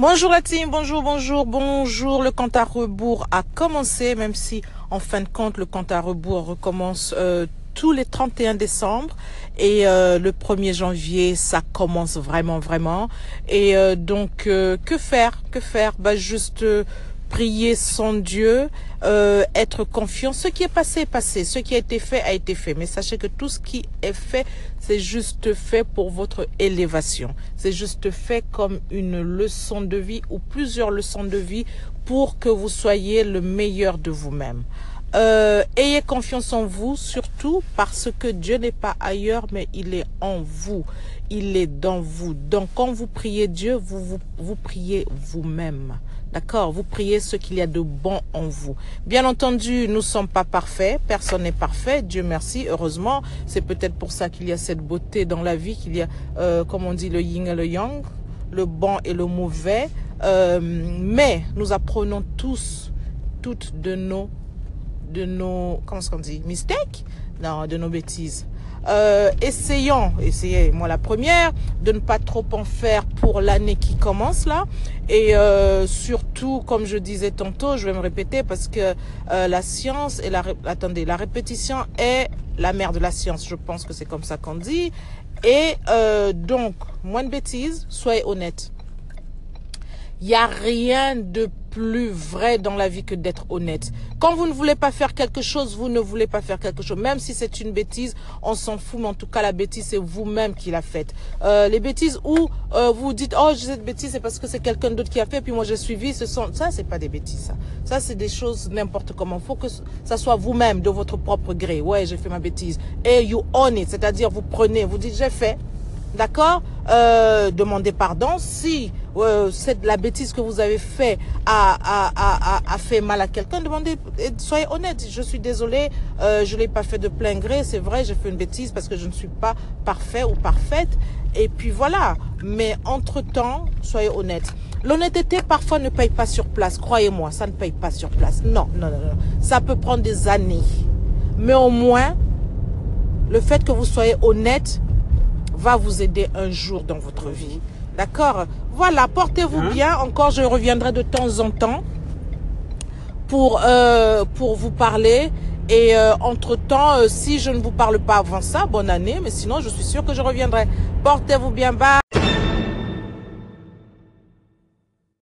Bonjour la team, bonjour, bonjour, bonjour. Le compte à rebours a commencé, même si en fin de compte le compte à rebours recommence euh, tous les 31 décembre. Et euh, le 1er janvier ça commence vraiment vraiment. Et euh, donc euh, que faire que faire? Bah juste prier son Dieu euh, être confiant. Ce qui est passé est passé. Ce qui a été fait a été fait. Mais sachez que tout ce qui est fait c'est juste fait pour votre élévation. C'est juste fait comme une leçon de vie ou plusieurs leçons de vie pour que vous soyez le meilleur de vous-même euh, ayez confiance en vous, surtout parce que Dieu n'est pas ailleurs, mais il est en vous. Il est dans vous. Donc, quand vous priez Dieu, vous, vous, vous priez vous-même. D'accord? Vous priez ce qu'il y a de bon en vous. Bien entendu, nous ne sommes pas parfaits. Personne n'est parfait. Dieu merci. Heureusement, c'est peut-être pour ça qu'il y a cette beauté dans la vie, qu'il y a, euh, comme on dit, le yin et le yang, le bon et le mauvais. Euh, mais nous apprenons tous, toutes de nos de nos, comment qu'on dit, mistakes, non, de nos bêtises. Euh, essayons, essayez, moi la première, de ne pas trop en faire pour l'année qui commence là. Et euh, surtout, comme je disais tantôt, je vais me répéter parce que euh, la science et la, attendez, la répétition est la mère de la science. Je pense que c'est comme ça qu'on dit. Et euh, donc, moins de bêtises, soyez honnêtes. Il n'y a rien de plus vrai dans la vie que d'être honnête. Quand vous ne voulez pas faire quelque chose, vous ne voulez pas faire quelque chose. Même si c'est une bêtise, on s'en fout, mais en tout cas, la bêtise, c'est vous-même qui l'a faite. Euh, les bêtises où euh, vous dites, oh, cette bêtise, c'est parce que c'est quelqu'un d'autre qui a fait, puis moi j'ai suivi, ce sont... ça, c'est pas des bêtises, ça. Ça, c'est des choses n'importe comment. faut que ça soit vous-même, de votre propre gré. Ouais, j'ai fait ma bêtise. Et you own it, c'est-à-dire vous prenez, vous dites, j'ai fait, D'accord? Euh, Demandez pardon si euh, c'est la bêtise que vous avez fait a, a, a, a, fait mal à quelqu'un. Demandez, soyez honnête. Je suis désolé, euh, je l'ai pas fait de plein gré. C'est vrai, j'ai fait une bêtise parce que je ne suis pas parfait ou parfaite. Et puis voilà. Mais entre temps, soyez honnête. L'honnêteté parfois ne paye pas sur place. Croyez-moi, ça ne paye pas sur place. Non, non, non, non. Ça peut prendre des années. Mais au moins, le fait que vous soyez honnête va vous aider un jour dans votre vie. D'accord? Voilà, portez-vous bien. Encore, je reviendrai de temps en temps pour, euh, pour vous parler. Et euh, entre-temps, euh, si je ne vous parle pas avant ça, bonne année. Mais sinon, je suis sûre que je reviendrai. Portez-vous bien. Bye